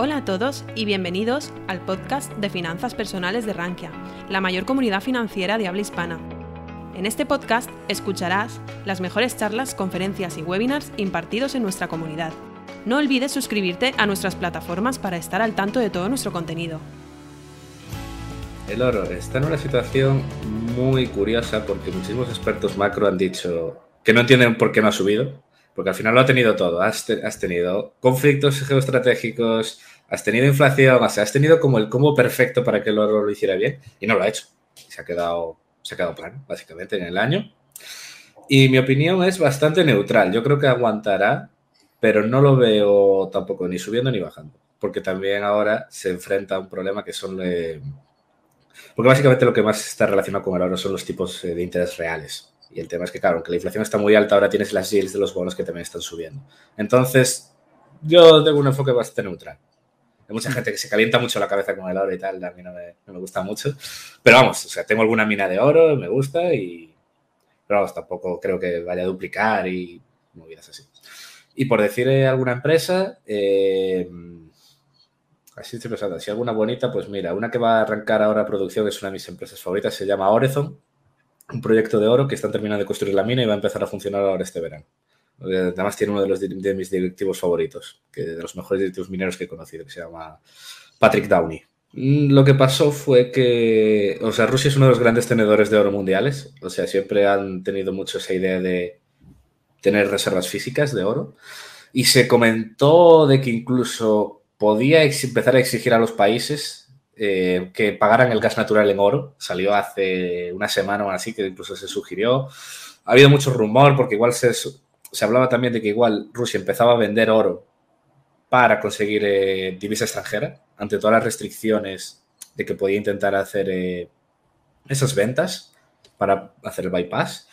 Hola a todos y bienvenidos al podcast de finanzas personales de Rankia, la mayor comunidad financiera de habla hispana. En este podcast escucharás las mejores charlas, conferencias y webinars impartidos en nuestra comunidad. No olvides suscribirte a nuestras plataformas para estar al tanto de todo nuestro contenido. El oro está en una situación muy curiosa porque muchísimos expertos macro han dicho que no entienden por qué no ha subido, porque al final lo ha tenido todo. Has, tenido conflictos geoestratégicos, has tenido inflación, o sea, has tenido como el combo perfecto para que el oro lo hiciera bien y no lo ha hecho. Se ha quedado, se ha quedado plano, básicamente, en el año. Y mi opinión es bastante neutral. Yo creo que aguantará, pero no lo veo tampoco ni subiendo ni bajando. Porque también ahora se enfrenta a un problema que son... Porque básicamente lo que más está relacionado con el oro son los tipos eh, de interés reales. Y el tema es que, claro, aunque la inflación está muy alta, ahora tienes las yields de los bonos que también están subiendo. Entonces, yo tengo un enfoque bastante neutral. Hay mucha gente que se calienta mucho la cabeza con el oro y tal, a mí no me, gusta mucho. Pero vamos, o sea, tengo alguna mina de oro, me gusta y... Pero vamos, tampoco creo que vaya a duplicar y movidas así. Y por decir alguna empresa, eh, así estoy pensando, si alguna bonita, pues mira, una que va a arrancar ahora producción es una de mis empresas favoritas, se llama Orezon un proyecto de oro que están terminando de construir la mina y va a empezar a funcionar ahora este verano. Además tiene uno de, los, de mis directivos favoritos, que de los mejores directivos mineros que he conocido, que se llama Patrick Downey. Mm, lo que pasó fue que, o sea, Rusia es uno de los grandes tenedores de oro mundiales, o sea, siempre han tenido mucho esa idea de tener reservas físicas de oro, y se comentó de que incluso podía empezar a exigir a los países eh, que pagaran el gas natural en oro. Salió hace una semana o así, que incluso se sugirió. Ha habido mucho rumor porque igual se, se hablaba también de que igual Rusia empezaba a vender oro para conseguir eh, divisa extranjera, ante todas las restricciones de que podía intentar hacer eh, esas ventas para hacer el bypass.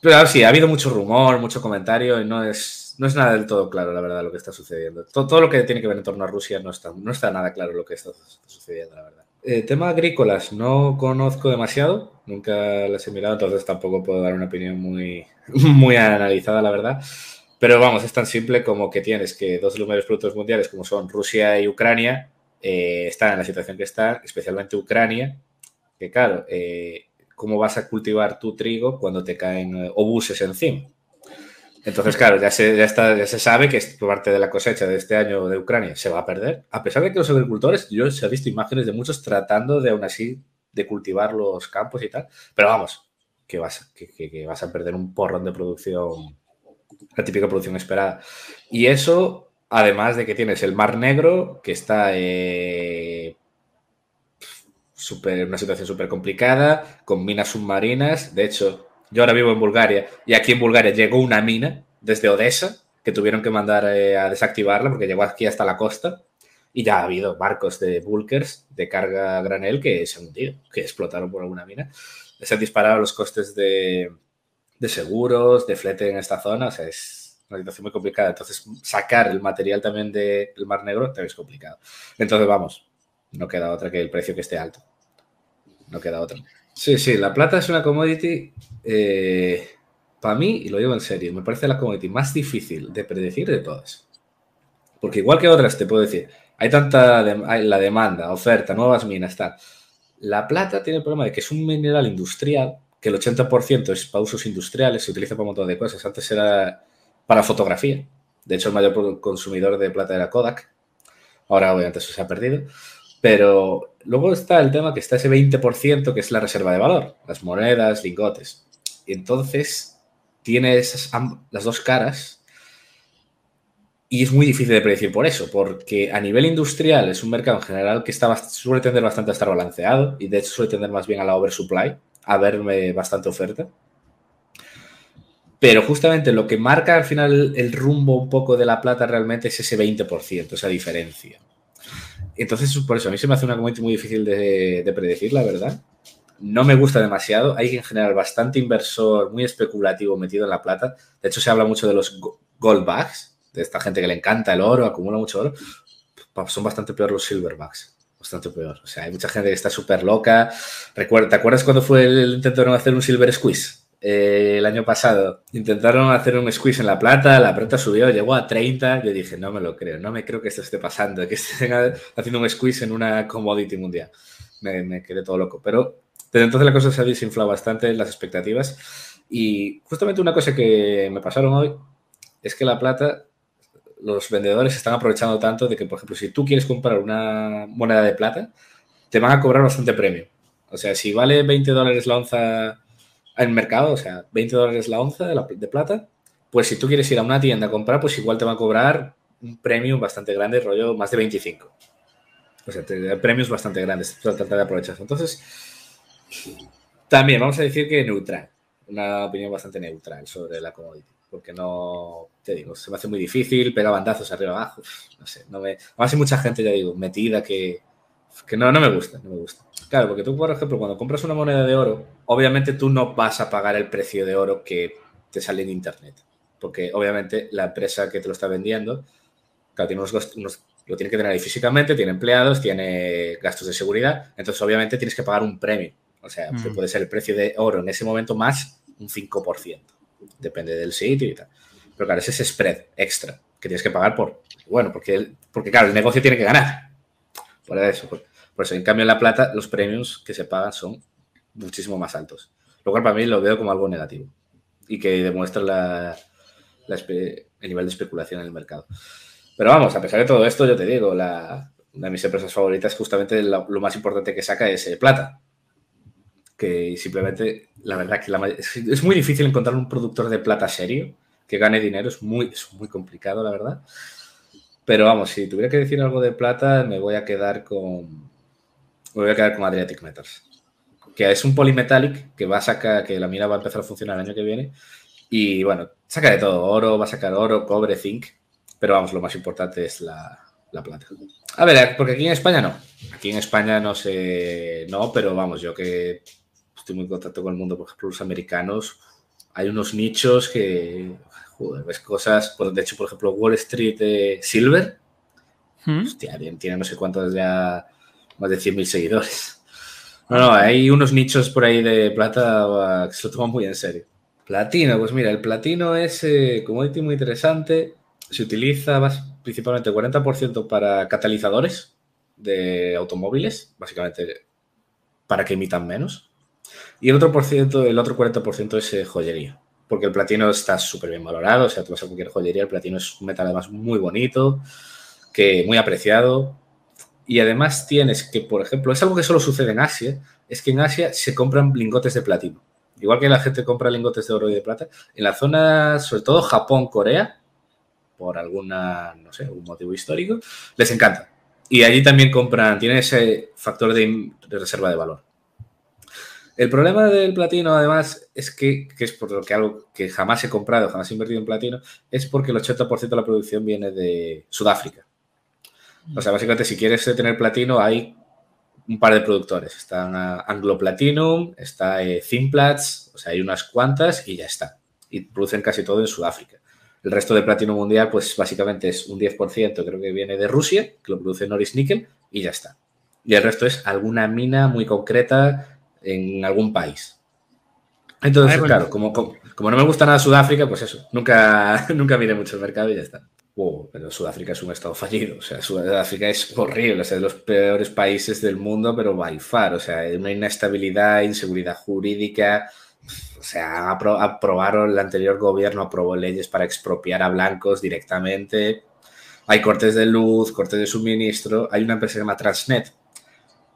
Pero sí, ha habido mucho rumor, mucho comentario y no es no es nada del todo claro, la verdad, lo que está sucediendo. Todo, lo que tiene que ver en torno a Rusia no está, no está nada claro lo que está, sucediendo, la verdad. Eh, tema agrícolas, no conozco demasiado, nunca las he mirado, entonces tampoco puedo dar una opinión muy, muy analizada, la verdad. Pero vamos, es tan simple como que tienes que dos números productos mundiales, como son Rusia y Ucrania, eh, están en la situación que están, especialmente Ucrania, que claro, eh, ¿cómo vas a cultivar tu trigo cuando te caen obuses encima? Entonces, claro, ya se, ya, está, ya se sabe que parte de la cosecha de este año de Ucrania se va a perder, a pesar de que los agricultores, yo he visto imágenes de muchos tratando de aún así de cultivar los campos y tal, pero vamos, que vas, que, vas a perder un porrón de producción, la típica producción esperada. Y eso, además de que tienes el Mar Negro, que está eh, super, una situación súper complicada, con minas submarinas, de hecho, yo ahora vivo en Bulgaria y aquí en Bulgaria llegó una mina desde Odessa que tuvieron que mandar eh, a desactivarla porque llegó aquí hasta la costa y ya ha habido barcos de bulkers de carga granel que se han hundido, que explotaron por alguna mina. Se han disparado los costes de, seguros, de flete en esta zona, o sea, es una situación muy complicada. Entonces, sacar el material también del Mar Negro también es complicado. Entonces, vamos, no queda otra que el precio que esté alto. No queda otra. Sí, sí, la plata es una commodity, eh, para mí, y lo digo en serio, me parece la commodity más difícil de predecir de todas. Porque igual que otras, te puedo decir, hay tanta la demanda, oferta, nuevas minas, tal. La plata tiene el problema de que es un mineral industrial, que el 80% es para usos industriales, se utiliza para un montón de cosas. Antes era para fotografía. De hecho, el mayor consumidor de plata era Kodak. Ahora, obviamente, eso se ha perdido. Pero luego está el tema que está ese 20% que es la reserva de valor, las monedas, lingotes. Entonces, tiene las dos caras y es muy difícil de predecir por eso, porque a nivel industrial es un mercado en general que está, suele tender bastante a estar balanceado y de hecho suele tender más bien a la oversupply, a verme bastante oferta. Pero justamente lo que marca al final el rumbo un poco de la plata realmente es ese 20%, esa diferencia. Entonces, por eso, a mí se me hace una commodity muy difícil de, predecir, la verdad. No me gusta demasiado. Hay en general bastante inversor muy especulativo metido en la plata. De hecho, se habla mucho de los gold bags, de esta gente que le encanta el oro, acumula mucho oro. Son bastante peor los silverbacks. Bastante peor. O sea, hay mucha gente que está súper loca. ¿Te acuerdas cuando fue el intento de hacer un silver squeeze? Eh, el año pasado intentaron hacer un squeeze en la plata, la plata subió, llegó a 30. Yo dije, no me lo creo, no me creo que esto esté pasando, que estén haciendo un squeeze en una commodity mundial. Me, quedé todo loco. Pero desde entonces la cosa se ha desinflado bastante, las expectativas. Y justamente una cosa que me pasaron hoy es que la plata, los vendedores están aprovechando tanto de que, por ejemplo, si tú quieres comprar una moneda de plata, te van a cobrar bastante premio. O sea, si vale 20 dólares la onza en mercado, o sea, 20 dólares la onza de, plata, pues si tú quieres ir a una tienda a comprar, pues igual te va a cobrar un premio bastante grande, rollo más de 25. O sea, premios bastante grandes, tratar de aprovechar. Entonces, también vamos a decir que neutral, una opinión bastante neutral sobre la commodity, porque no, te digo, se me hace muy difícil, pega bandazos arriba abajo, no sé, no me... Además hay mucha gente, ya digo, metida que, que no, no me gusta, no me gusta. Claro, porque tú, por ejemplo, cuando compras una moneda de oro, obviamente tú no vas a pagar el precio de oro que te sale en Internet. Porque obviamente la empresa que te lo está vendiendo, claro, tiene unos, lo tiene que tener ahí físicamente, tiene empleados, tiene gastos de seguridad, entonces obviamente tienes que pagar un premio. O sea, mm. puede ser el precio de oro en ese momento más un 5%. Depende del sitio y tal. Pero claro, es ese spread extra que tienes que pagar por, bueno, porque, porque claro, el negocio tiene que ganar. Eso. Por eso, en cambio, en La Plata, los premios que se pagan son muchísimo más altos. Lo cual para mí lo veo como algo negativo y que demuestra la, el nivel de especulación en el mercado. Pero vamos, a pesar de todo esto, yo te digo, la, una de mis empresas favoritas, justamente lo, más importante que saca es eh, plata. Que simplemente, la verdad que es, muy difícil encontrar un productor de plata serio que gane dinero, es muy, es muy complicado, la verdad. Pero vamos, si tuviera que decir algo de plata, me voy a quedar con. Me voy a quedar con Adriatic Metals. Que es un polymetallic que va a sacar, que la mina va a empezar a funcionar el año que viene. Y bueno, saca de todo. Oro, va a sacar oro, cobre, zinc. Pero vamos, lo más importante es la, la plata. A ver, porque aquí en España no. Aquí en España no sé. No, pero vamos, yo que estoy muy en contacto con el mundo, por ejemplo, los americanos, hay unos nichos que Joder, ves cosas, de hecho, por ejemplo, Wall Street Silver, ¿Mm? hostia, tiene no sé cuántos ya, más de 100.000 seguidores. No, no, hay unos nichos por ahí de plata que se lo toman muy en serio. Platino, pues mira, el platino es eh, commodity muy interesante. Se utiliza principalmente 40% para catalizadores de automóviles, básicamente para que emitan menos. Y el otro, por ciento, el otro 40% es eh, joyería porque el platino está súper bien valorado, o sea, tú vas a cualquier joyería, el platino es un metal además muy bonito, que muy apreciado, y además tienes que, por ejemplo, es algo que solo sucede en Asia, es que en Asia se compran lingotes de platino. Igual que la gente compra lingotes de oro y de plata, en la zona, sobre todo Japón, Corea, por alguna, no sé, algún motivo histórico, les encanta. Y allí también compran, tienen ese factor de reserva de valor. El problema del platino, además, es que, es por lo que algo que jamás he comprado, jamás he invertido en platino, es porque el 80% de la producción viene de Sudáfrica. O sea, básicamente, si quieres tener platino, hay un par de productores. Están Anglo Platinum, está eh, o sea, hay unas cuantas y ya está. Y producen casi todo en Sudáfrica. El resto de platino mundial, pues básicamente es un 10%, creo que viene de Rusia, que lo produce Norris Nickel, y ya está. Y el resto es alguna mina muy concreta en algún país. Entonces, claro, como, como, no me gusta nada Sudáfrica, pues eso, nunca, nunca miré mucho el mercado y ya está. pero Sudáfrica es un estado fallido, o sea, Sudáfrica es horrible, o sea, de los peores países del mundo, pero by far, o sea, hay una inestabilidad, inseguridad jurídica, o sea, aprobaron, el anterior gobierno aprobó leyes para expropiar a blancos directamente, hay cortes de luz, cortes de suministro, hay una empresa que se llama Transnet,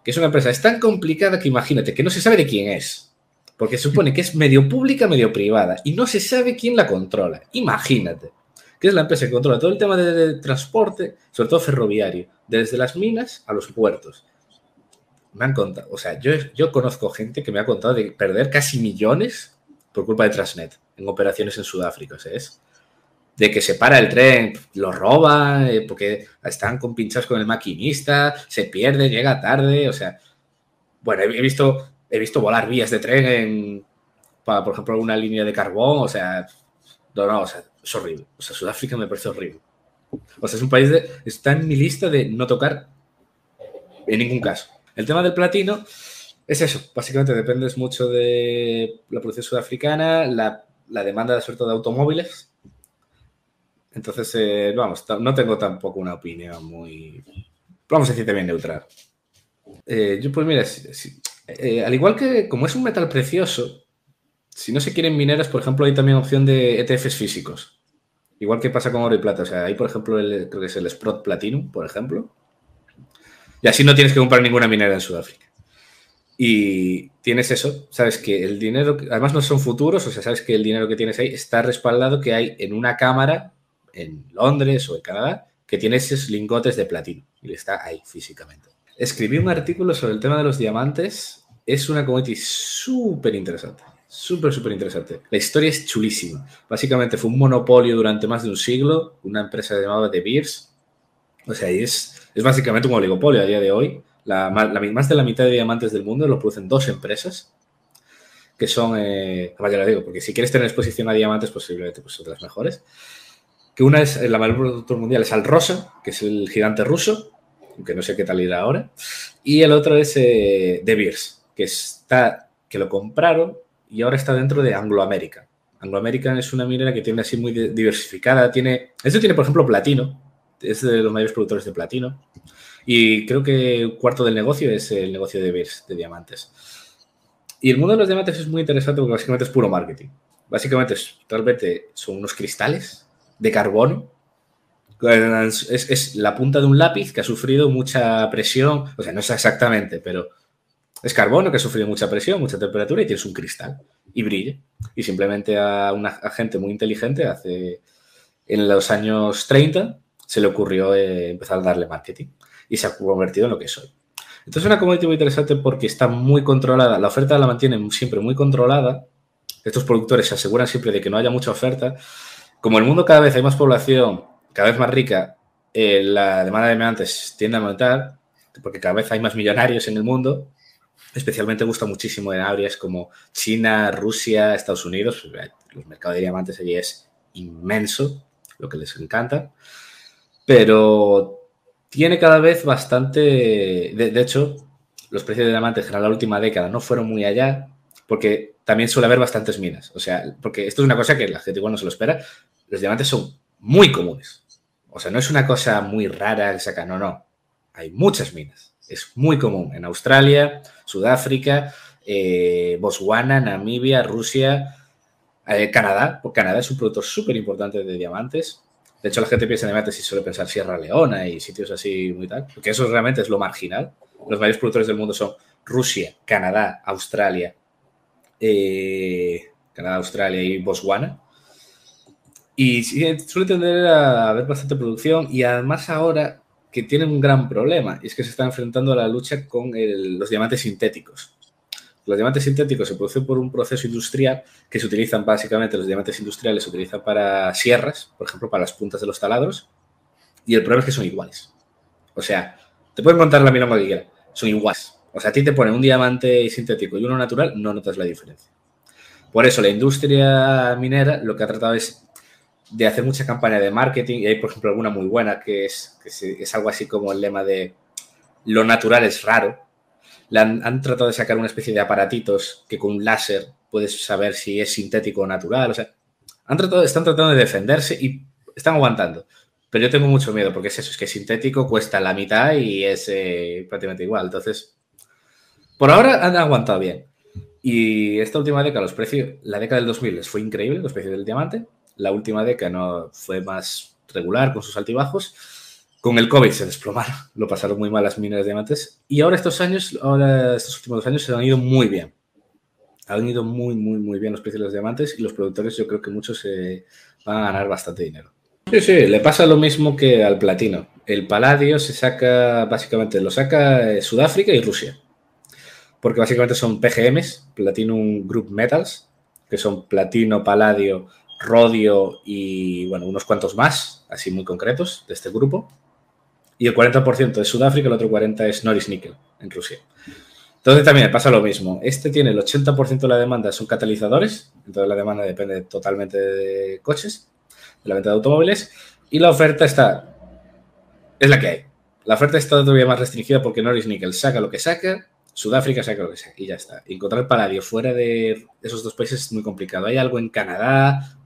que es una empresa, es tan complicada que imagínate que no se sabe de quién es. Porque supone que es medio pública, medio privada. Y no se sabe quién la controla. Imagínate. Que es la empresa que controla todo el tema de, transporte, sobre todo ferroviario, desde las minas a los puertos. Me han contado, o sea, yo, yo conozco gente que me ha contado de perder casi millones por culpa de Transnet en operaciones en Sudáfrica. O de que se para el tren, lo roba, eh, porque están compinchados con el maquinista, se pierde, llega tarde, o sea, bueno, he visto, he visto volar vías de tren en, por ejemplo, una línea de carbón, o sea, no, o sea, es horrible, o sea, Sudáfrica me parece horrible. O sea, es un país de, está en mi lista de no tocar en ningún caso. El tema del platino, es eso, básicamente dependes mucho de la producción sudafricana, la, demanda sobre todo de automóviles. Entonces, eh, vamos, no tengo tampoco una opinión muy, vamos a decir, también neutral. Eh, yo pues mira, eh, al igual que como es un metal precioso, si no se quieren mineras, por ejemplo, hay también opción de ETFs físicos. Igual que pasa con oro y plata. O sea, hay, por ejemplo, creo que es el Sprott Platinum, por ejemplo. Y así no tienes que comprar ninguna minera en Sudáfrica. Y tienes eso, sabes que el dinero, además no son futuros, o sea, sabes que el dinero que tienes ahí está respaldado que hay en una cámara en Londres o en Canadá que tiene esos lingotes de platino y está ahí físicamente. Escribí un artículo sobre el tema de los diamantes, es una commodity súper interesante, súper, súper interesante. La historia es chulísima. Básicamente fue un monopolio durante más de un siglo, una empresa llamada De Beers, o sea, es, es básicamente un oligopolio a día de hoy la, más de la mitad de diamantes del mundo lo producen dos empresas, que son, eh, ya lo digo, porque si quieres tener exposición a diamantes, posiblemente pues otras mejores. Que una es, la mayor productor mundial es Alrosa, que es el gigante ruso, aunque no sé qué tal irá ahora. Y el otro es eh, De Beers, que, está, que lo compraron y ahora está dentro de Anglo American. Anglo American es una minera que tiene así muy diversificada. Tiene, esto tiene, por ejemplo, platino. Es de los mayores productores de platino. Y creo que un cuarto del negocio es el negocio de beers, de diamantes. Y el mundo de los diamantes es muy interesante porque básicamente es puro marketing. Básicamente realmente son unos cristales de carbono. Es, es, la punta de un lápiz que ha sufrido mucha presión, o sea, no es exactamente, pero es carbono que ha sufrido mucha presión, mucha temperatura y tienes un cristal y brilla. Y simplemente a una gente muy inteligente hace, en los años 30, se le ocurrió eh, empezar a darle marketing y se ha convertido en lo que soy. Entonces es una comunidad muy interesante porque está muy controlada, la oferta la mantienen siempre muy controlada, estos productores se aseguran siempre de que no haya mucha oferta. Como el mundo cada vez hay más población, cada vez más rica, eh, la demanda de diamantes tiende a aumentar, porque cada vez hay más millonarios en el mundo, especialmente gusta muchísimo en áreas como China, Rusia, Estados Unidos, pues, los mercados de diamantes allí es inmenso, lo que les encanta, pero tiene cada vez bastante. De, hecho, los precios de diamantes en la última década no fueron muy allá, porque también suele haber bastantes minas. O sea, porque esto es una cosa que la gente igual no se lo espera. Los diamantes son muy comunes. O sea, no es una cosa muy rara que saca, no, no. Hay muchas minas. Es muy común en Australia, Sudáfrica, eh, Botswana, Namibia, Rusia, eh, Canadá. Canadá es un productor súper importante de diamantes. De hecho, la gente piensa en diamantes y suele pensar Sierra Leona y sitios así muy tal, porque eso realmente es lo marginal. Los mayores productores del mundo son Rusia, Canadá, Australia, eh, Canadá, Australia y Botswana. Y suele tender a haber bastante producción y además ahora que tienen un gran problema, y es que se están enfrentando a la lucha con los diamantes sintéticos. Los diamantes sintéticos se producen por un proceso industrial que se utilizan básicamente, los diamantes industriales se utilizan para sierras, por ejemplo, para las puntas de los taladros, y el problema es que son iguales. O sea, te pueden contar la milonga que quieras, son iguales. O sea, a ti te ponen un diamante sintético y uno natural, no notas la diferencia. Por eso la industria minera lo que ha tratado es de hacer mucha campaña de marketing, y hay, por ejemplo, alguna muy buena que es, que es algo así como el lema de lo natural es raro, han, tratado de sacar una especie de aparatitos que con un láser puedes saber si es sintético o natural. O sea, han tratado, están tratando de defenderse y están aguantando. Pero yo tengo mucho miedo porque es eso, es que sintético cuesta la mitad y es eh, prácticamente igual. Entonces, por ahora han aguantado bien. Y esta última década, los precios, la década del 2000 les fue increíble, los precios del diamante. La última década no fue más regular con sus altibajos. Con el COVID se desplomaron, lo pasaron muy mal las minas de diamantes y ahora estos años, ahora estos últimos años se han ido muy bien. Han ido muy, muy, muy bien los precios de los diamantes y los productores yo creo que muchos se van a ganar bastante dinero. Sí, sí, le pasa lo mismo que al platino. El paladio se saca, básicamente, lo saca eh, Sudáfrica y Rusia. Porque básicamente son PGMs, Platinum Group Metals, que son platino, paladio, rodio y, bueno, unos cuantos más, así muy concretos, de este grupo y el 40% es Sudáfrica, el otro 40% es Noris Nickel en Rusia. Entonces también pasa lo mismo. Este tiene el 80% de la demanda son catalizadores, entonces la demanda depende totalmente de coches, de la venta de automóviles, y la oferta está, es la que hay. La oferta está todavía más restringida porque Noris Nickel saca lo que saca, Sudáfrica, lo que sea, y ya está. Encontrar paladio fuera de esos dos países es muy complicado. Hay algo en Canadá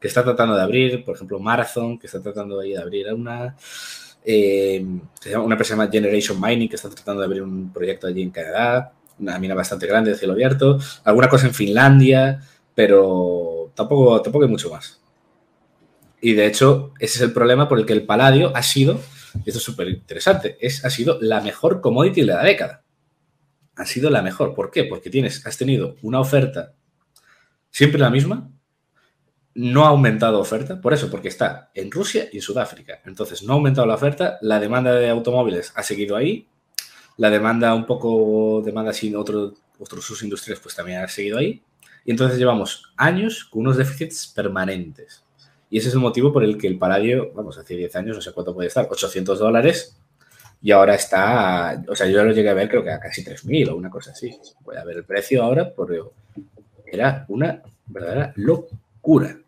que está tratando de abrir, por ejemplo, Marathon, que está tratando de abrir una. Eh, una empresa llama Generation Mining, que está tratando de abrir un proyecto allí en Canadá, una mina bastante grande de cielo abierto, alguna cosa en Finlandia, pero tampoco, tampoco hay mucho más. Y de hecho, ese es el problema por el que el paladio ha sido, y esto es súper interesante, es, ha sido la mejor commodity de la década. Ha sido la mejor. ¿Por qué? Porque tienes, has tenido una oferta siempre la misma, no ha aumentado oferta, por eso, porque está en Rusia y en Sudáfrica. Entonces, no ha aumentado la oferta, la demanda de automóviles ha seguido ahí, la demanda un poco, demanda sin otro, otros usos industriales, pues también ha seguido ahí. Y entonces llevamos años con unos déficits permanentes. Y ese es el motivo por el que el paladio, vamos, hace 10 años, no sé cuánto puede estar, 800 dólares, y ahora está, o sea, yo lo llegué a ver creo que a casi 3.000 o una cosa así. Voy a ver el precio ahora, porque era una verdadera locura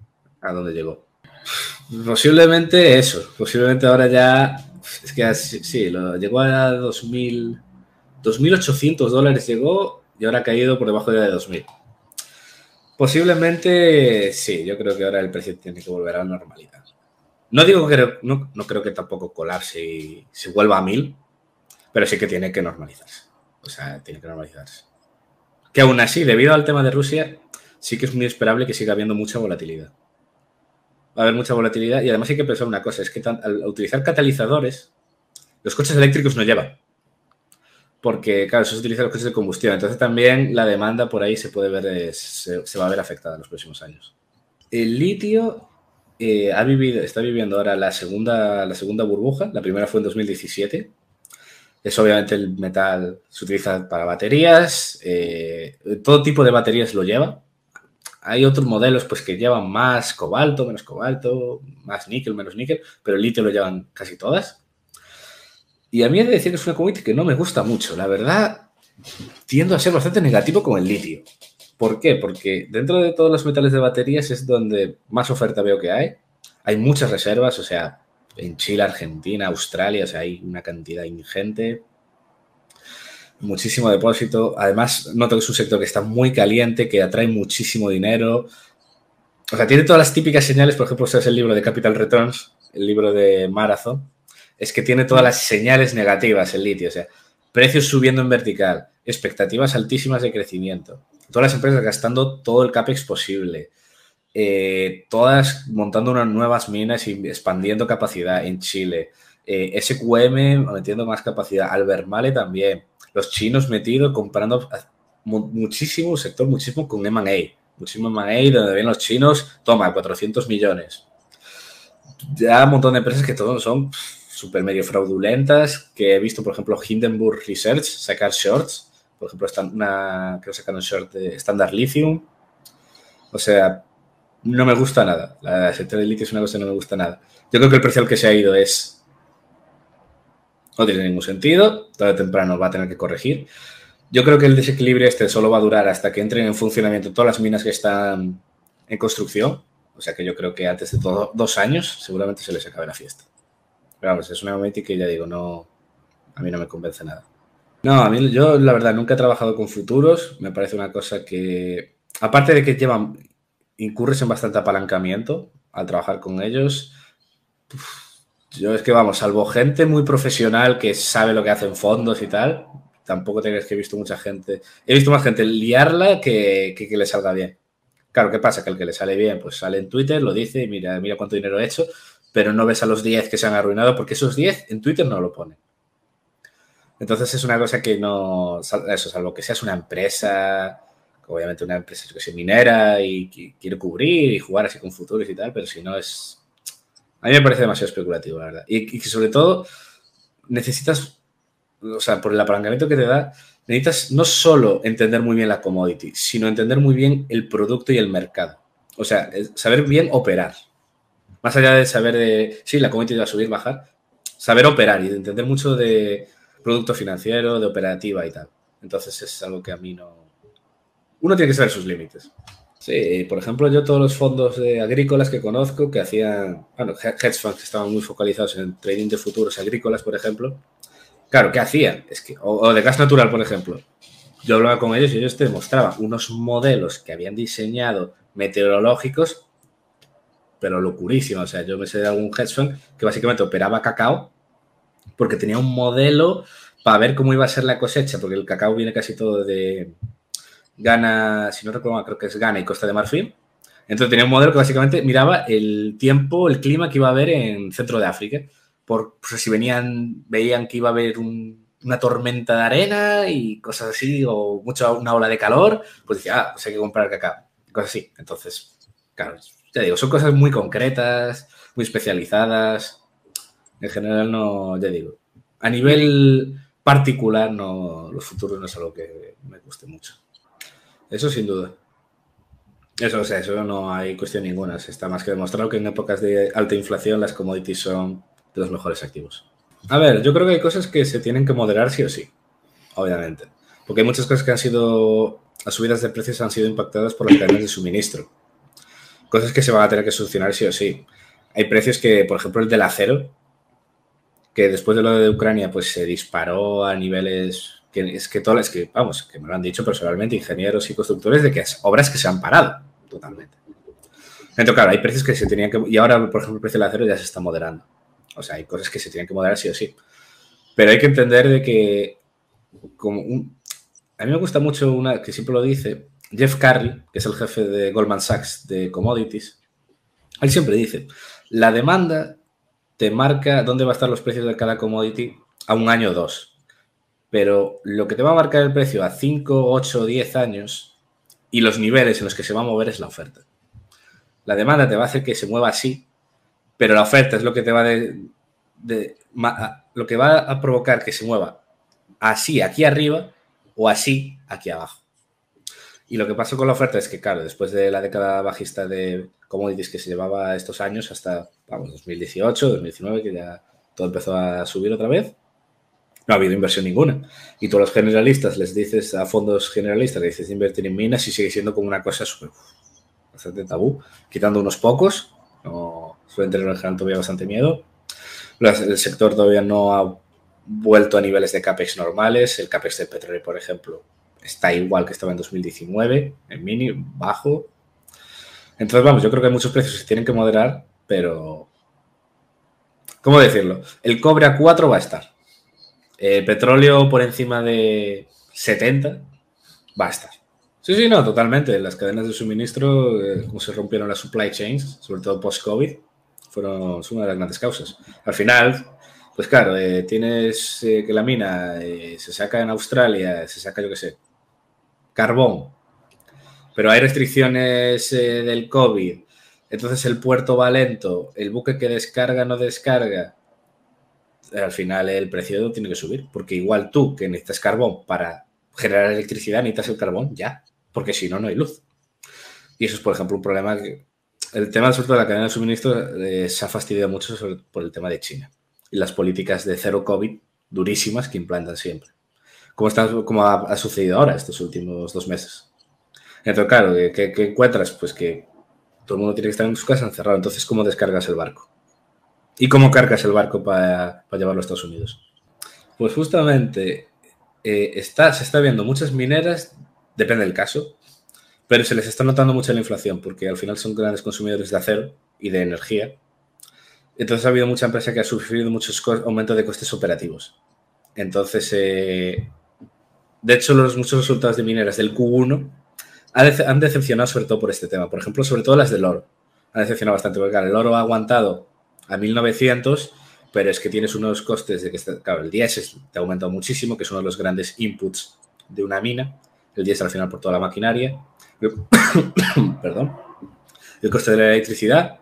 a dónde llegó. Posiblemente eso, posiblemente ahora ya, es que sí, lo, llegó a 2.000, 2.800 dólares llegó y ahora ha caído por debajo de 2.000. Posiblemente sí, yo creo que ahora el precio tiene que volver a la normalidad. No digo que no, no creo que tampoco colarse y se vuelva a mil, pero sí que tiene que normalizarse. O sea, tiene que normalizarse. Que aún así, debido al tema de Rusia, sí que es muy esperable que siga habiendo mucha volatilidad. Va a haber mucha volatilidad y además hay que pensar una cosa, es que al utilizar catalizadores, los coches eléctricos no llevan porque, claro, eso se utiliza los coches de combustión. Entonces también la demanda por ahí se puede ver, eh, se, va a ver afectada en los próximos años. El litio eh, ha vivido, está viviendo ahora la segunda, la segunda burbuja. La primera fue en 2017. Es obviamente el metal, se utiliza para baterías. Eh, todo tipo de baterías lo lleva. Hay otros modelos pues, que llevan más cobalto, menos cobalto, más níquel, menos níquel, pero el litio lo llevan casi todas. Y a mí he de decir que es una commodity que no me gusta mucho. La verdad, tiendo a ser bastante negativo con el litio. ¿Por qué? Porque dentro de todos los metales de baterías es donde más oferta veo que hay. Hay muchas reservas, o sea, en Chile, Argentina, Australia, o sea, hay una cantidad ingente. Muchísimo depósito. Además, noto que es un sector que está muy caliente, que atrae muchísimo dinero. O sea, tiene todas las típicas señales, por ejemplo, es el libro de Capital Returns, el libro de Marathon, es que tiene todas las señales negativas el litio. O sea, precios subiendo en vertical, expectativas altísimas de crecimiento, todas las empresas gastando todo el CAPEX posible, eh, todas montando unas nuevas minas y expandiendo capacidad en Chile, eh, SQM metiendo más capacidad, Albermale también, los chinos metidos comprando muchísimo sector, muchísimo con M&A, muchísimo M&A donde ven los chinos, toma, 400 millones. Ya un montón de empresas que todos son super medio fraudulentas, que he visto, por ejemplo, Hindenburg Research sacar shorts. Por ejemplo, una, creo que sacaron short de Standard Lithium. O sea, no me gusta nada. La sector de litio es una cosa que no me gusta nada. Yo creo que el precio al que se ha ido es. No tiene ningún sentido. Tarde o temprano va a tener que corregir. Yo creo que el desequilibrio este solo va a durar hasta que entren en funcionamiento todas las minas que están en construcción. O sea que yo creo que antes de dos años seguramente se les acabe la fiesta. Pero vamos, es una momento que ya digo, no, a mí no me convence nada. No, a mí yo la verdad nunca he trabajado con futuros, me parece una cosa que, aparte de que llevan, incurres en bastante apalancamiento al trabajar con ellos, yo es que vamos, salvo gente muy profesional que sabe lo que hace en fondos y tal, tampoco tengas que he visto mucha gente, he visto más gente liarla que, que, que le salga bien. Claro, ¿qué pasa? Que el que le sale bien, pues sale en Twitter, lo dice y mira, mira cuánto dinero he hecho, pero no ves a los 10 que se han arruinado porque esos 10 en Twitter no lo ponen. Entonces es una cosa que no, eso, salvo que seas una empresa, obviamente una empresa que se minera y quiere cubrir y jugar así con futuros y tal, pero si no es... A mí me parece demasiado especulativo, la verdad. Y, que sobre todo necesitas, o sea, por el apalancamiento que te da, necesitas no solo entender muy bien la commodity, sino entender muy bien el producto y el mercado. O sea, saber bien operar. Más allá de saber de, sí, la comunidad va a subir, bajar, saber operar y entender mucho de producto financiero, de operativa y tal. Entonces es algo que a mí no... Uno tiene que saber sus límites. Sí, por ejemplo, yo todos los fondos agrícolas que conozco que hacían, bueno, hedge funds que estaban muy focalizados en trading de futuros agrícolas, por ejemplo. Claro, ¿qué hacían? Es que, o, de gas natural, por ejemplo. yo hablaba con ellos y ellos te demostraban unos modelos que habían diseñado meteorológicos, pero locurísimos. O sea, yo me sé de algún hedge fund que básicamente operaba cacao porque tenía un modelo para ver cómo iba a ser la cosecha, porque el cacao viene casi todo de Ghana, si no recuerdo, creo que es Ghana y Costa de Marfil. Entonces tenía un modelo que básicamente miraba el tiempo, el clima que iba a haber en centro de África. Por pues, si venían, veían que iba a haber una tormenta de arena y cosas así, o mucha una ola de calor, pues decía, ah, pues hay que comprar cacao. Cosas así. Entonces, claro, ya digo, son cosas muy concretas, muy especializadas. En general, no, ya digo. A nivel particular, no, los futuros no es algo que me guste mucho. Eso sin duda. Eso, o sea, eso no hay cuestión ninguna. Está más que demostrado que en épocas de alta inflación las commodities son de los mejores activos. A ver, yo creo que hay cosas que se tienen que moderar sí o sí, obviamente. Porque hay muchas cosas que han sido, las subidas de precios han sido impactadas por las cadenas de suministro. Cosas que se van a tener que solucionar sí o sí. Hay precios que, por ejemplo, el del acero, que después de lo de Ucrania, pues se disparó a niveles que es que todas que, vamos, que me lo han dicho personalmente ingenieros y constructores de que es obras que se han parado totalmente. Entonces, claro, hay precios que se tenían que... Y ahora, por ejemplo, el precio del acero ya se está moderando. O sea, hay cosas que se tienen que moderar sí o sí. Pero hay que entender de que como a mí me gusta mucho una que siempre lo dice, Jeff Carey, que es el jefe de Goldman Sachs de commodities, él siempre dice, la demanda te marca dónde va a estar los precios de cada commodity a un año o dos pero lo que te va a marcar el precio a 5, 8, 10 años y los niveles en los que se va a mover es la oferta. La demanda te va a hacer que se mueva así, pero la oferta es lo que te va lo que va a provocar que se mueva así aquí arriba o así aquí abajo. Y lo que pasó con la oferta es que, claro, después de la década bajista de commodities que se llevaba estos años hasta, vamos, 2018, 2019, que ya todo empezó a subir otra vez, no ha habido inversión ninguna. Y todos los generalistas les dices a fondos generalistas, les dices invertir en minas y sigue siendo como una cosa súper bastante tabú, quitando unos pocos, no, suelen tener todavía bastante miedo. El sector todavía no ha vuelto a niveles de CAPEX normales. El CAPEX de petróleo, por ejemplo, está igual que estaba en 2019, en mini, bajo. Entonces, vamos, yo creo que muchos precios se tienen que moderar, pero... ¿Cómo decirlo? El cobre a 4 va a estar eh, petróleo por encima de 70, basta. Sí, sí, no, totalmente. Las cadenas de suministro, eh, como se rompieron las supply chains, sobre todo post-COVID, fueron una de las grandes causas. Al final, pues claro, eh, tienes que la mina se saca en Australia, se saca, yo qué sé, carbón, pero hay restricciones del COVID, entonces el puerto va lento, el buque que descarga no descarga, al final el precio tiene que subir, porque igual tú que necesitas carbón para generar electricidad necesitas el carbón ya, porque si no, no hay luz. Y eso es, por ejemplo, un problema que el tema sobre todo de la cadena de suministro eh, se ha fastidiado mucho por el tema de China y las políticas de cero COVID durísimas que implantan siempre. Como, está, como ha, sucedido ahora estos últimos dos meses. Entonces, claro, ¿qué, encuentras? Pues que todo el mundo tiene que estar en su casa encerrado. Entonces, ¿cómo descargas el barco? ¿Y cómo cargas el barco para, llevarlo a Estados Unidos? Pues justamente eh, está, se está viendo muchas mineras, depende del caso, pero se les está notando mucho la inflación porque al final son grandes consumidores de acero y de energía. Entonces ha habido mucha empresa que ha sufrido muchos aumentos de costes operativos. Entonces, eh, de hecho, los muchos resultados de mineras del Q1 han decepcionado sobre todo por este tema. Por ejemplo, sobre todo las del oro. Han decepcionado bastante porque el oro ha aguantado a 1900, pero es que tienes unos costes de que, claro, el diésel te ha aumentado muchísimo, que es uno de los grandes inputs de una mina, el diésel al final por toda la maquinaria, perdón, el coste de la electricidad.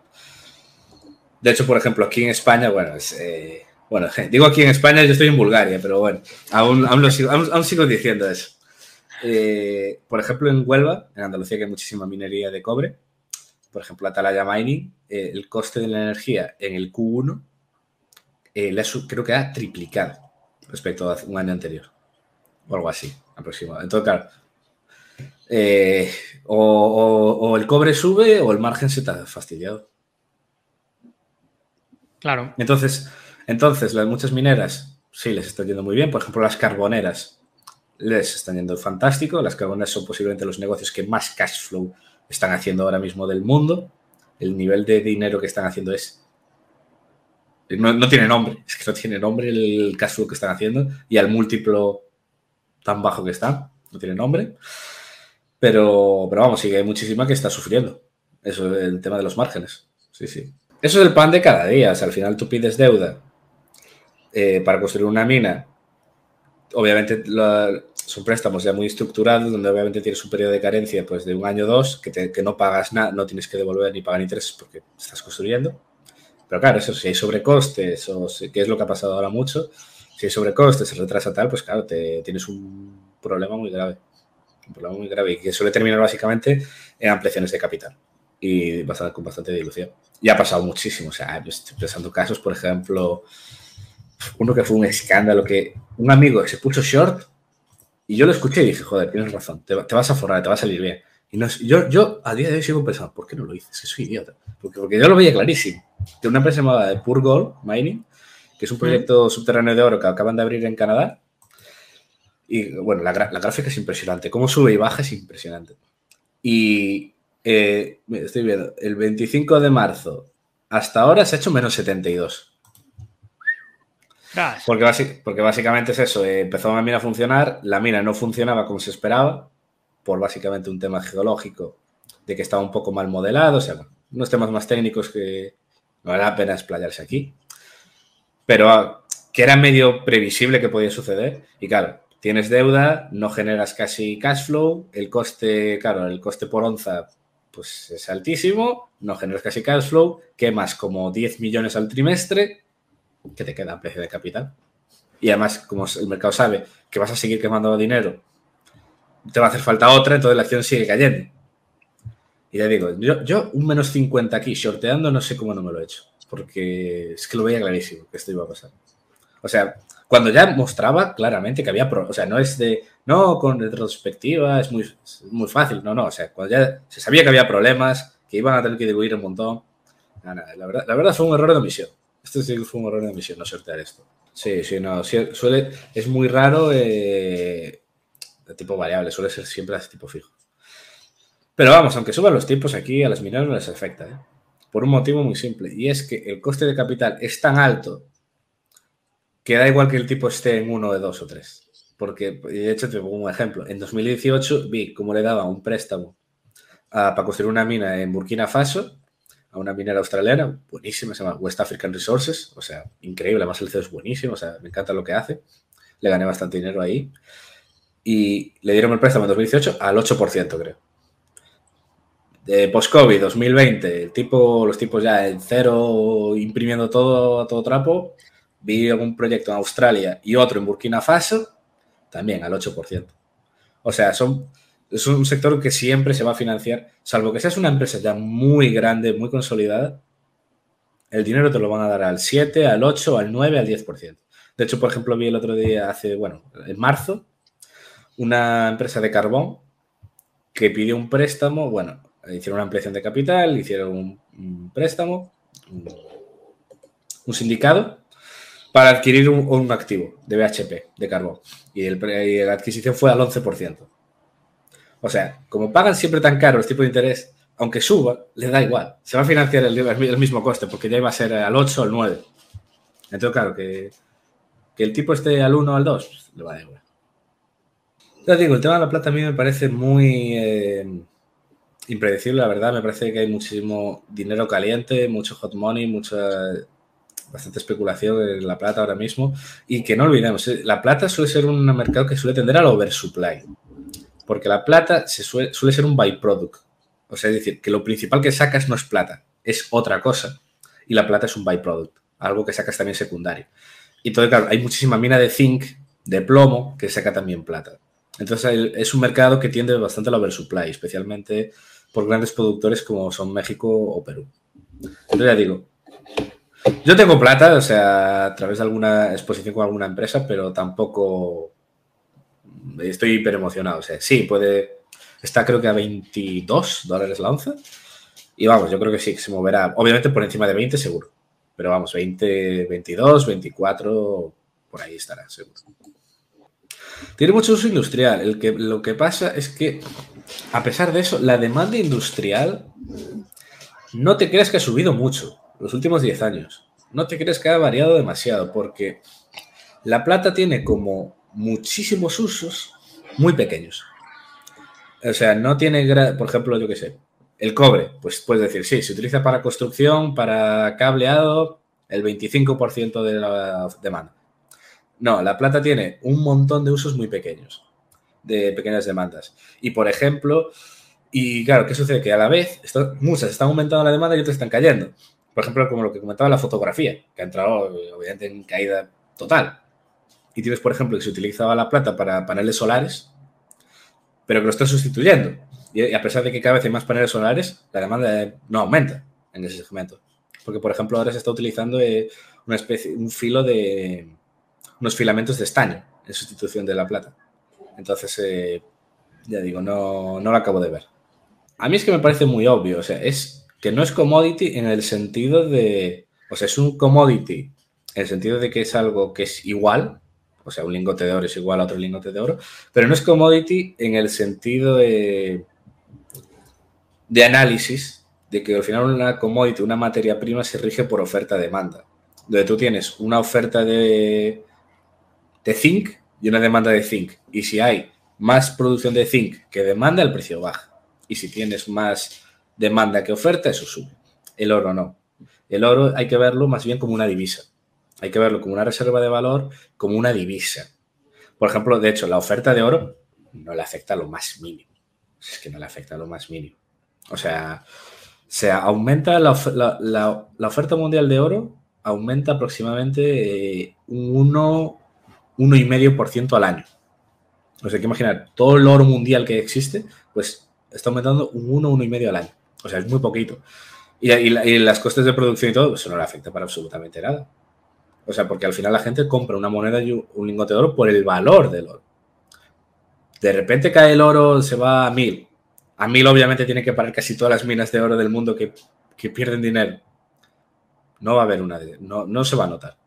De hecho, por ejemplo, aquí en España, bueno, eh, bueno, digo aquí en España, yo estoy en Bulgaria, pero bueno, aún, aún, sigo, diciendo eso. Eh, por ejemplo, en Huelva, en Andalucía, que hay muchísima minería de cobre, por ejemplo, Atalaya Mining, eh, el coste de la energía en el Q1 eh, creo que ha triplicado respecto a un año anterior. O algo así, aproximadamente. Entonces, claro, eh, o, el cobre sube o el margen se te ha fastidiado. Claro. Entonces, entonces las muchas mineras sí les está yendo muy bien. Por ejemplo, las carboneras les están yendo fantástico. Las carbonas son posiblemente los negocios que más cash flow están haciendo ahora mismo del mundo. El nivel de dinero que están haciendo es... No, tiene nombre, es que no tiene nombre el cash flow que están haciendo y al múltiplo tan bajo que está, no tiene nombre. Pero, pero vamos, sigue muchísima que está sufriendo. Eso es el tema de los márgenes. Sí, sí. Eso es el pan de cada día. al final tú pides deuda eh, para construir una mina. Obviamente son préstamos ya muy estructurados, donde obviamente tienes un periodo de carencia pues, de un año o dos, que, que no pagas nada, no tienes que devolver ni pagar intereses porque estás construyendo. Pero claro, eso si hay sobrecostes, o que es lo que ha pasado ahora mucho, si hay sobrecostes, se retrasa tal, pues claro, te, tienes un problema muy grave. Un problema muy grave y que suele terminar básicamente en ampliaciones de capital y bastante, con bastante dilución. Y ha pasado muchísimo. O sea, estoy pensando casos, por ejemplo, uno que fue un escándalo que un amigo se puso short y yo lo escuché y dije, joder, tienes razón, te, vas a forrar, te va a salir bien. Y no, yo, yo a día de hoy sigo pensando, ¿por qué no lo hice? que soy idiota. Porque, porque yo lo veía clarísimo. De una empresa llamada Pure Gold Mining, que es un proyecto subterráneo de oro que acaban de abrir en Canadá. Y bueno, la, la gráfica es impresionante. Cómo sube y baja es impresionante. Y eh, estoy viendo, el 25 de marzo hasta ahora se ha hecho menos 72. Porque, básicamente es eso, eh, empezó la mina a funcionar, la mina no funcionaba como se esperaba, por básicamente un tema geológico, de que estaba un poco mal modelado, o sea, unos temas más técnicos que no vale la pena explayarse aquí, pero ah, que era medio previsible que podía suceder, y claro, tienes deuda, no generas casi cash flow, el coste, claro, el coste por onza pues es altísimo, no generas casi cash flow, quemas como 10 millones al trimestre, que te queda a precio de capital. Y además, como el mercado sabe que vas a seguir quemando dinero, te va a hacer falta otra, entonces la acción sigue cayendo. Y ya digo, yo, yo un menos 50 aquí, shorteando, no sé cómo no me lo he hecho, porque es que lo veía clarísimo que esto iba a pasar. O sea, cuando ya mostraba claramente que había, o sea, no es de, no, con retrospectiva es muy, muy fácil, no, no, o sea, cuando ya se sabía que había problemas, que iban a tener que diluir un montón, la, verdad, la verdad fue un error de omisión. Esto sí fue un error de omisión, no sortear esto. Sí, sí, no, suele, es muy raro eh, de tipo variable, suele ser siempre de tipo fijo. Pero vamos, aunque suban los tiempos aquí, a las mineras no les afecta, ¿eh? por un motivo muy simple, y es que el coste de capital es tan alto que da igual que el tipo esté en uno de dos o tres. Porque, de hecho, te pongo un ejemplo. En 2018 vi cómo le daba un préstamo para construir una mina en Burkina Faso a una minera australiana, buenísima, se llama West African Resources, o sea, increíble, además el CEO es buenísimo, o sea, me encanta lo que hace. Le gané bastante dinero ahí. Y le dieron el préstamo en 2018 al 8%, creo. De post-COVID 2020, el tipo, los tipos ya en cero, imprimiendo todo a todo trapo, vi algún proyecto en Australia y otro en Burkina Faso, también al 8%. O sea, son, es un sector que siempre se va a financiar, salvo que seas una empresa ya muy grande, muy consolidada, el dinero te lo van a dar al 7, al 8, al 9, al 10%. De hecho, por ejemplo, vi el otro día, hace, bueno, en marzo, una empresa de carbón que pidió un préstamo, bueno, hicieron una ampliación de capital, hicieron un, préstamo, un, sindicado, para adquirir un, activo de BHP, de carbón. Y, la adquisición fue al 11%. O sea, como pagan siempre tan caro el tipo de interés, aunque suba, le da igual. Se va a financiar el, mismo coste, porque ya iba a ser al 8 o al 9. Entonces, claro, que, el tipo esté al 1 o al 2, pues, le va a dar igual. Ya digo, el tema de la plata a mí me parece muy eh, impredecible, la verdad. Me parece que hay muchísimo dinero caliente, mucho hot money, mucha bastante especulación en la plata ahora mismo. Y que no olvidemos, eh, la plata suele ser un mercado que suele tender al oversupply. Porque la plata suele, ser un byproduct. O sea, es decir, que lo principal que sacas no es plata, es otra cosa. Y la plata es un byproduct, algo que sacas también secundario. Y entonces, claro, hay muchísima mina de zinc, de plomo, que saca también plata. Entonces, es un mercado que tiende bastante al oversupply, especialmente por grandes productores como son México o Perú. Entonces, ya digo, yo tengo plata, o sea, a través de alguna exposición con alguna empresa, pero tampoco estoy hiper emocionado. Sí, puede. Está creo que a 22 dólares la onza. Y vamos, yo creo que sí, se moverá. Obviamente por encima de 20 seguro. Pero vamos, 20, 22, 24, por ahí estará, seguro. Tiene mucho uso industrial. El que, lo que pasa es que, a pesar de eso, la demanda industrial no te creas que ha subido mucho los últimos 10 años. No te creas que ha variado demasiado, porque la plata tiene como muchísimos usos muy pequeños. O sea, no tiene, por ejemplo, yo qué sé, el cobre, pues puedes decir, sí, se utiliza para construcción, para cableado, el 25% de la demanda. No, la plata tiene un montón de usos muy pequeños, de pequeñas demandas. Y por ejemplo, y claro, ¿qué sucede? Que a la vez muchas están aumentando la demanda y otras están cayendo. Por ejemplo, como lo que comentaba la fotografía, que ha entrado obviamente en caída total. Y tienes, por ejemplo, que se utilizaba la plata para paneles solares, pero que lo está sustituyendo. Y a pesar de que cada vez hay más paneles solares, la demanda no aumenta en ese segmento. Porque, por ejemplo, ahora se está utilizando eh, una especie, un filo de unos filamentos de estaño en sustitución de la plata. Entonces, eh, ya digo, no, no lo acabo de ver. A mí es que me parece muy obvio, o sea, es que no es commodity en el sentido de, o sea, es un commodity en el sentido de que es algo que es igual, o sea, un lingote de oro es igual a otro lingote de oro, pero no es commodity en el sentido de, de análisis de que al final una commodity, una materia prima se rige por oferta-demanda, donde tú tienes una oferta de, de zinc y una demanda de zinc, y si hay más producción de zinc que demanda, el precio baja, y si tienes más demanda que oferta, eso sube. El oro no. El oro hay que verlo más bien como una divisa. Hay que verlo como una reserva de valor, como una divisa. Por ejemplo, de hecho, la oferta de oro no le afecta a lo más mínimo. Es que no le afecta a lo más mínimo. O sea, se aumenta la, oferta mundial de oro, aumenta aproximadamente eh, un 1,5% al año. O sea, hay que imaginar, todo el oro mundial que existe, pues está aumentando un 1, 1,5 al año. O sea, es muy poquito. Y, y, las costes de producción y todo, eso no le afecta para absolutamente nada. O sea, porque al final la gente compra una moneda y un lingote de oro por el valor del oro. De repente cae el oro, se va a mil. A mil obviamente tiene que parar casi todas las minas de oro del mundo que, pierden dinero. No va a haber una, no, no se va a notar.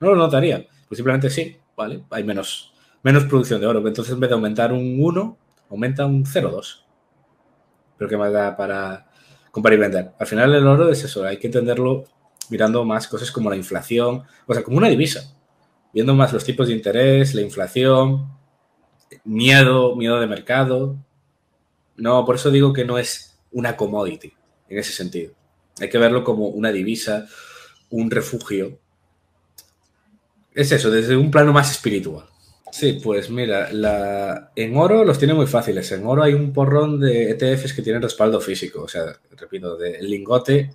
No lo notaría. Pues simplemente sí, ¿vale? Hay menos, menos producción de oro. Entonces en vez de aumentar un 1, aumenta un 0,2 pero que más da para comprar y vender. Al final el oro es eso, hay que entenderlo mirando más cosas como la inflación, o sea, como una divisa, viendo más los tipos de interés, la inflación, miedo, miedo de mercado. No, por eso digo que no es una commodity en ese sentido. Hay que verlo como una divisa, un refugio. Es eso, desde un plano más espiritual. Sí, pues mira, la... en oro los tiene muy fáciles. En oro hay un porrón de ETFs que tienen respaldo físico. O sea, repito, el lingote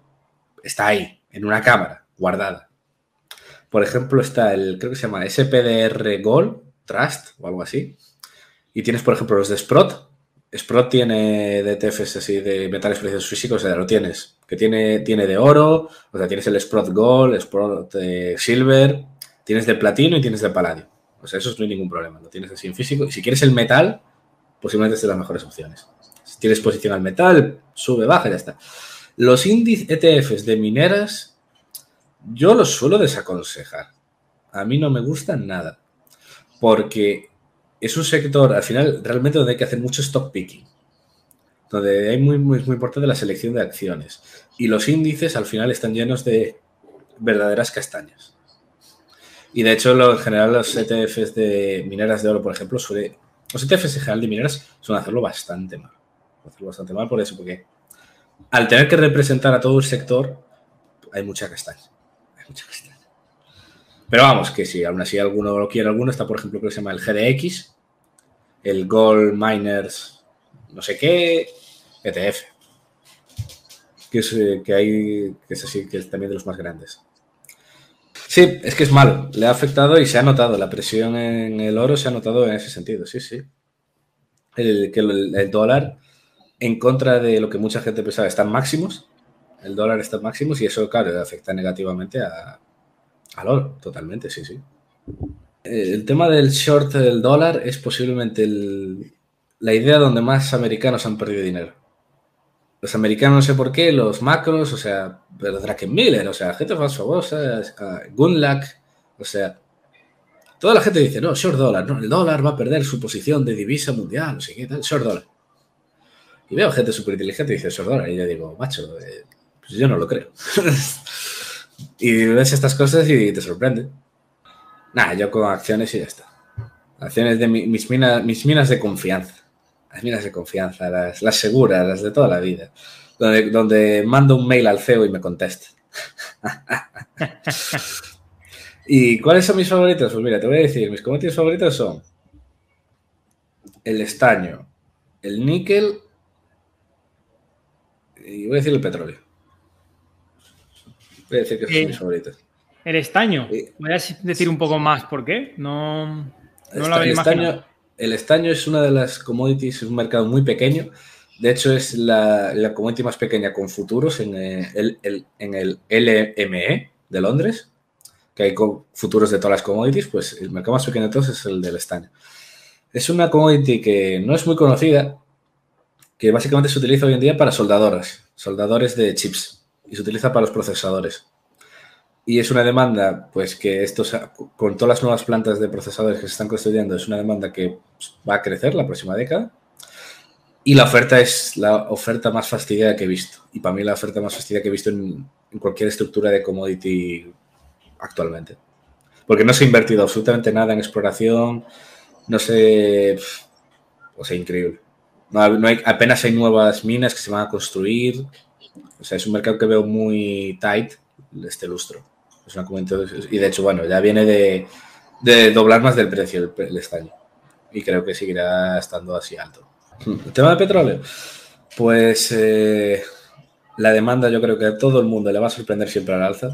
está ahí, en una cámara, guardada. Por ejemplo, está el, creo que se llama SPDR Gold Trust o algo así. Y tienes, por ejemplo, los de Sprott. Sprott tiene de ETFs así de metales preciosos físicos, o sea, lo tienes. Que tiene, tiene de oro, o sea, tienes el Sprott Gold, Sprott Silver, tienes de platino y tienes de paladio. O sea, eso no hay ningún problema. Lo tienes así en físico. Y si quieres el metal, posiblemente es de las mejores opciones. Si tienes posición al metal, sube, baja, ya está. Los índices ETFs de mineras, yo los suelo desaconsejar. A mí no me gustan nada. Porque es un sector, al final, realmente donde hay que hacer mucho stock picking. Donde hay muy, muy, muy importante la selección de acciones. Y los índices, al final, están llenos de verdaderas castañas. Y de hecho, lo, en general, los ETFs de mineras de oro, por ejemplo, suele, los ETFs en general de mineras suelen hacerlo bastante mal. Hacerlo bastante mal por eso, porque al tener que representar a todo el sector, hay mucha castaña. Hay mucha. Pero vamos, que si aún así alguno lo quiere, alguno está, por ejemplo, que se llama el GDX, el Gold Miners, no sé qué, ETF. Que es, eh, que hay, que es así, que es también de los más grandes. Sí, es que es malo. Le ha afectado y se ha notado. La presión en el oro se ha notado en ese sentido, sí, sí. El, que el, dólar, en contra de lo que mucha gente pensaba, están máximos. El dólar está en máximos y eso, claro, afecta negativamente a, al oro, totalmente, sí, sí. El tema del short del dólar es posiblemente la idea donde más americanos han perdido dinero los americanos no sé por qué, los macros, o sea, pero Miller, o sea, gente más famosa, Gunlack, o sea, toda la gente dice, no, short dólar, no, el dólar va a perder su posición de divisa mundial, no sé qué tal, short dólar. Y veo gente súper inteligente y dice short dólar, y yo digo, macho, eh, pues yo no lo creo. y ves estas cosas y te sorprende. Nada, yo con acciones y ya está. Acciones de mis, minas, mis minas de confianza. Las minas de confianza, las, las seguras, las de toda la vida. Donde, donde mando un mail al CEO y me contesta. ¿Y cuáles son mis favoritos? Pues mira, te voy a decir, mis commodities favoritos son el estaño, el níquel y voy a decir el petróleo. Voy a decir que son Eh, mis favoritos. El estaño. Sí. ¿Puedes decir un poco más por qué? No, no lo había el, imaginado. estaño, el estaño es una de las commodities, es un mercado muy pequeño. De hecho, es la, la commodity más pequeña con futuros en eh, el, el- en el LME de Londres, que hay futuros de todas las commodities, pues el mercado más pequeño de todos es el del estaño. Es una commodity que no es muy conocida, que básicamente se utiliza hoy en día para soldadoras, soldadores de chips, y se utiliza para los procesadores. Y es una demanda, pues que esto, con todas las nuevas plantas de procesadores que se están construyendo, es una demanda que va a crecer la próxima década. Y la oferta es la oferta más fastidiada que he visto. Y para mí la oferta más fastidiada que he visto en, en cualquier estructura de commodity actualmente. Porque no se ha invertido absolutamente nada en exploración, no sé, o sea, increíble. No, hay- apenas hay nuevas minas que se van a construir. O sea, es un mercado que veo muy tight este lustro. Es una y de hecho, bueno, ya viene de, de doblar más del precio el, el estaño. Y creo que seguirá estando así alto. El tema de petróleo. Pues eh, la demanda yo creo que a todo el mundo le va a sorprender siempre al alza.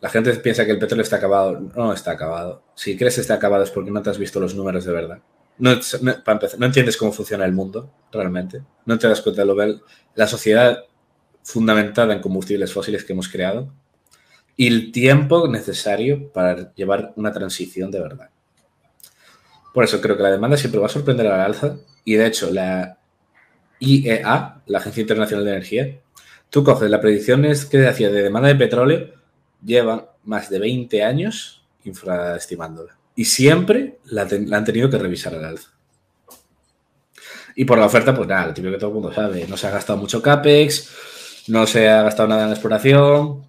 La gente piensa que el petróleo está acabado. No está acabado. Si crees que está acabado es porque no te has visto los números de verdad. No, no- no entiendes cómo funciona el mundo realmente. No te das cuenta de lo vel- la sociedad fundamentada en combustibles fósiles que hemos creado y el tiempo necesario para llevar una transición de verdad. Por eso creo que la demanda siempre va a sorprender al alza y de hecho la IEA, la Agencia Internacional de Energía, tú coges las predicciones que hacía de demanda de petróleo, llevan más de 20 años infraestimándola y siempre la, la han tenido que revisar al alza. Y por la oferta, pues nada, lo típico que todo el mundo sabe, no se ha gastado mucho CAPEX, no se ha gastado nada en exploración,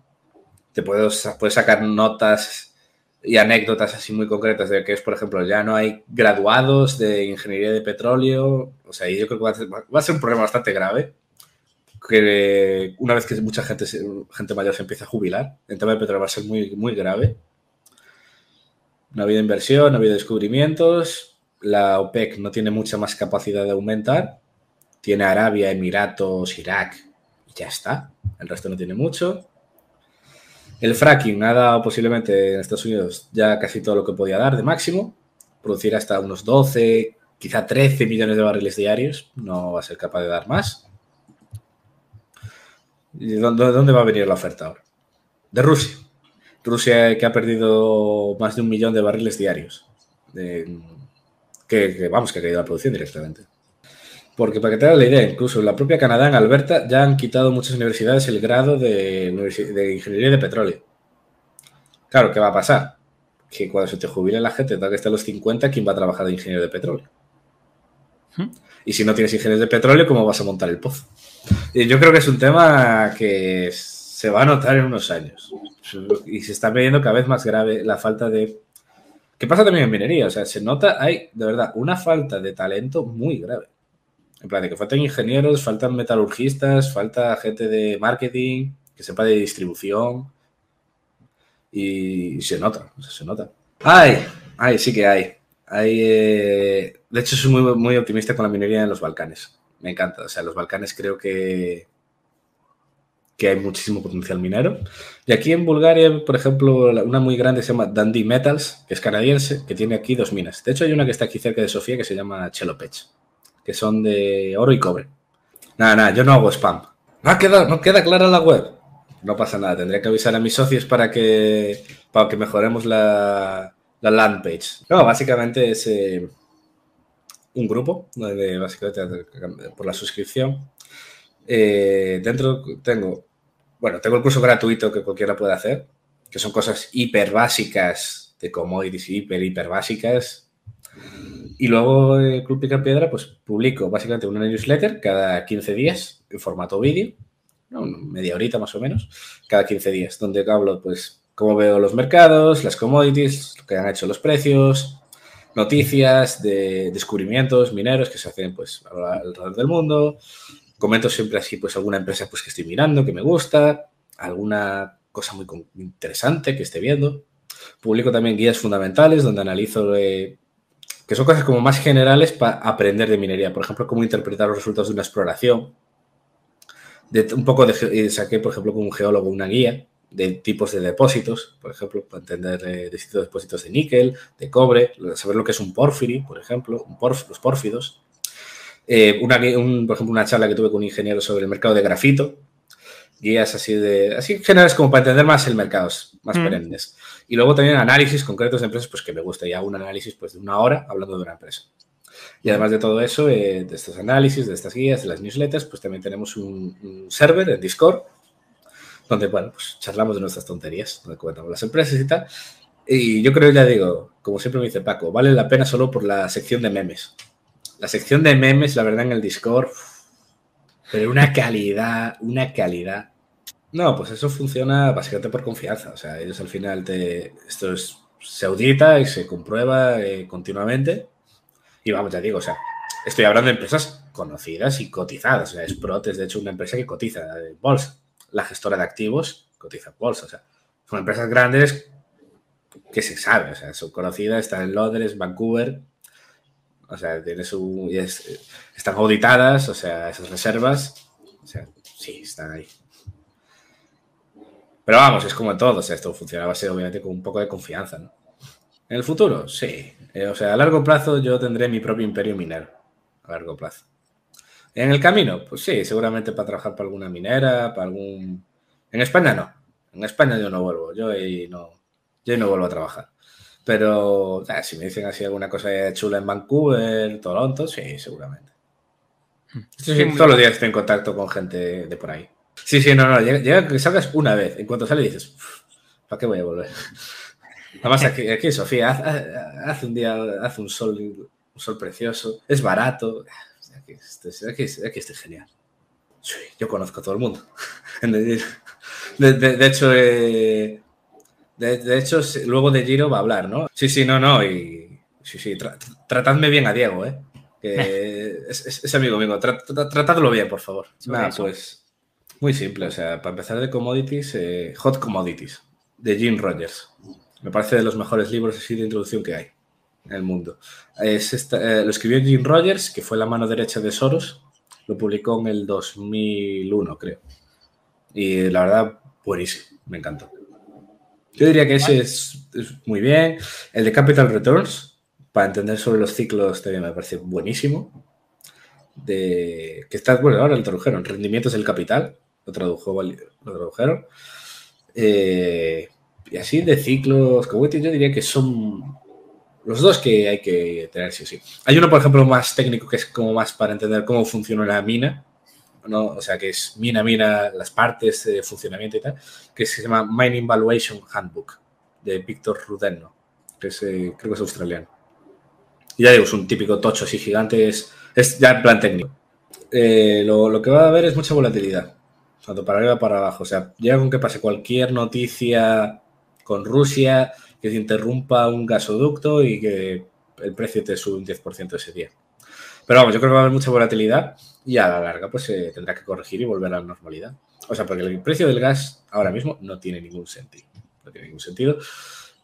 te puedes, puedes sacar notas y anécdotas así muy concretas de que es, por ejemplo, ya no hay graduados de ingeniería de petróleo. O sea, yo creo que va a ser, un problema bastante grave. Que una vez que mucha gente, gente mayor se empieza a jubilar, el tema de petróleo va a ser muy, muy grave. No ha habido inversión, no ha habido descubrimientos. La OPEC no tiene mucha más capacidad de aumentar. Tiene Arabia, Emiratos, Irak y ya está. El resto no tiene mucho. El fracking ha dado posiblemente en Estados Unidos ya casi todo lo que podía dar de máximo. Producir hasta unos 12, quizá 13 millones de barriles diarios. No va a ser capaz de dar más. ¿Y dónde, dónde va a venir la oferta ahora? De Rusia. Rusia que ha perdido más de un millón de barriles diarios. De- que, que, vamos, que ha caído la producción directamente. Porque para que te hagas la idea, incluso en la propia Canadá, en Alberta, ya han quitado muchas universidades el grado de, de ingeniería de petróleo. Claro, ¿qué va a pasar? Que cuando se te jubile la gente, tal que esté a los 50, ¿quién va a trabajar de ingeniero de petróleo? Y si no tienes ingenieros de petróleo, ¿cómo vas a montar el pozo? Y yo creo que es un tema que se va a notar en unos años. Y se está viendo cada vez más grave la falta de... ¿Qué pasa también en minería? O sea, se nota, hay de verdad una falta de talento muy grave. En plan, de que faltan ingenieros, faltan metalurgistas, falta gente de marketing, que sepa de distribución. Y se nota, o sea, se nota. ¡Ay! ¡Ay, sí que hay! hay eh, De hecho, soy muy, muy optimista con la minería en los Balcanes. Me encanta. O sea, los Balcanes creo que, que hay muchísimo potencial minero. Y aquí en Bulgaria, por ejemplo, una muy grande se llama Dundee Metals, que es canadiense, que tiene aquí dos minas. De hecho, hay una que está aquí cerca de Sofía que se llama Chelopech, que son de oro y cobre. Nada, nada, yo no hago spam. No, no queda clara la web. No pasa nada, tendré que avisar a mis socios para que, para que mejoremos la, la land page. No, básicamente es eh, un grupo, donde básicamente por la suscripción. Eh, dentro tengo, bueno, tengo el curso gratuito que cualquiera puede hacer, que son cosas hiper básicas de commodities hiper, hiper básicas. Y luego el Club Pica Piedra, pues publico básicamente una newsletter cada 15 días en formato vídeo, media horita más o menos, cada 15 días, donde hablo pues cómo veo los mercados, las commodities, lo que han hecho los precios, noticias de descubrimientos mineros que se hacen pues alrededor del mundo. Comento siempre así pues alguna empresa pues que estoy mirando, que me gusta, alguna cosa muy interesante que esté viendo. Publico también guías fundamentales donde analizo eh, que son cosas como más generales para aprender de minería. Por ejemplo, cómo interpretar los resultados de una exploración. Un poco de, saqué, por ejemplo, con un geólogo una guía de tipos de depósitos, por ejemplo, para entender eh, distintos depósitos de níquel, de cobre, saber lo que es un porfiri, por ejemplo, los pórfidos. Eh, una, por ejemplo, una charla que tuve con un ingeniero sobre el mercado de grafito, guías así de, así generales como para entender más el mercado, más mm. perennes. Y luego también análisis concretos de empresas, pues que me gusta, y hago un análisis pues de una hora hablando de una empresa. Y además de todo eso, eh, de estos análisis, de estas guías, de las newsletters, pues también tenemos un, un server en Discord donde, bueno, pues charlamos de nuestras tonterías, donde comentamos las empresas y tal. Y yo creo, ya digo, como siempre me dice Paco, vale la pena solo por la sección de memes. La sección de memes, la verdad, en el Discord, pero una calidad, una calidad. No, pues eso funciona básicamente por confianza. O sea, ellos al final te. Esto es, se audita y se comprueba eh, continuamente. Y vamos, ya digo, o sea, estoy hablando de empresas conocidas y cotizadas. O sea, Sprott es de hecho una empresa que cotiza en bolsa la gestora de activos cotiza en bolsa. O sea, son empresas grandes que se sabe, o sea, son conocidas, están en Londres, Vancouver, o sea, tiene su, están auditadas, o sea, esas reservas, o sea, sí, están ahí. Pero vamos, es como todo, o sea, esto funciona base obviamente con un poco de confianza, ¿no? En el futuro, sí. Eh, o sea, a largo plazo yo tendré mi propio imperio minero, a largo plazo. En el camino, pues sí, seguramente para trabajar para alguna minera, para algún... En España no. En España yo no vuelvo. Yo ahí no, yo no vuelvo a trabajar. Pero si me dicen así alguna cosa chula en Vancouver, Toronto, sí, seguramente. Sí, todos los días estoy en contacto con gente de por ahí. Sí, sí, no, no. Llega, que salgas una vez. En cuanto sale dices, ¿para qué voy a volver? Además, aquí, aquí Sofía, hace, un día, hace un sol, un sol precioso, es barato aquí, este, aquí, aquí estoy genial. Sí, yo conozco a todo el mundo. De, hecho, eh, de, hecho, luego de Giro va a hablar, ¿no? Sí, sí, no, no. Y sí, sí, tratadme bien a Diego, ¿eh? Que es, amigo mío. tratadlo bien, por favor. Nada, pues muy simple. O sea, para empezar de commodities, eh, Hot Commodities, de Jim Rogers. Me parece de los mejores libros así de introducción que hay el mundo. Es eh, lo escribió Jim Rogers, que fue la mano derecha de Soros. Lo publicó en el 2001, creo. Y la verdad, buenísimo. Me encantó. Yo diría que ese es, muy bien. El de Capital Returns, para entender sobre los ciclos, también me parece buenísimo. De, que está, bueno, ahora lo tradujeron. Rendimientos del capital, lo, tradujo, lo tradujeron. Eh, y así de ciclos, como yo diría que son los dos que hay que tener sí o sí. Hay uno, por ejemplo, más técnico que es como más para entender cómo funciona la mina, ¿no? o sea, que es mina, mina, las partes de funcionamiento y tal, que se llama Mining Valuation Handbook, de Víctor Rudenno, que es, eh, creo que es australiano. Y ya digo, es un típico tocho así gigante, es, es ya en plan técnico. Eh, lo, lo, que va a haber es mucha volatilidad, tanto para arriba para abajo. O sea, llega con que pase cualquier noticia con Rusia, que se interrumpa un gasoducto y que el precio te sube un 10% ese día. Pero vamos, yo creo que va a haber mucha volatilidad y a la larga pues tendrá que corregir y volver a la normalidad. O sea, porque el precio del gas ahora mismo no tiene ningún sentido. No tiene ningún sentido.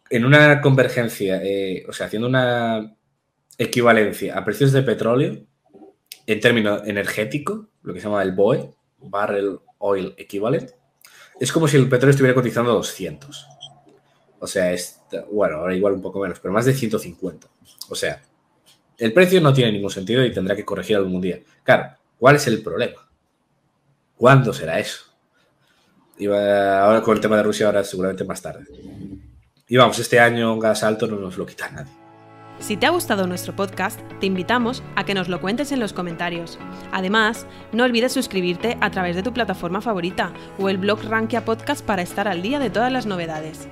En una convergencia, eh, o sea, haciendo una equivalencia a precios de petróleo en términos energéticos, lo que se llama el BOE, Barrel Oil Equivalent, es como si el petróleo estuviera cotizando 200. O sea, es, bueno, ahora igual un poco menos, pero más de 150. O sea, el precio no tiene ningún sentido y tendrá que corregir algún día. Claro, ¿cuál es el problema? ¿Cuándo será eso? Y ahora con el tema de Rusia, ahora seguramente más tarde. Y vamos, este año un gas alto no nos lo quita nadie. Si te ha gustado nuestro podcast, te invitamos a que nos lo cuentes en los comentarios. Además, no olvides suscribirte a través de tu plataforma favorita o el blog Rankia Podcast para estar al día de todas las novedades.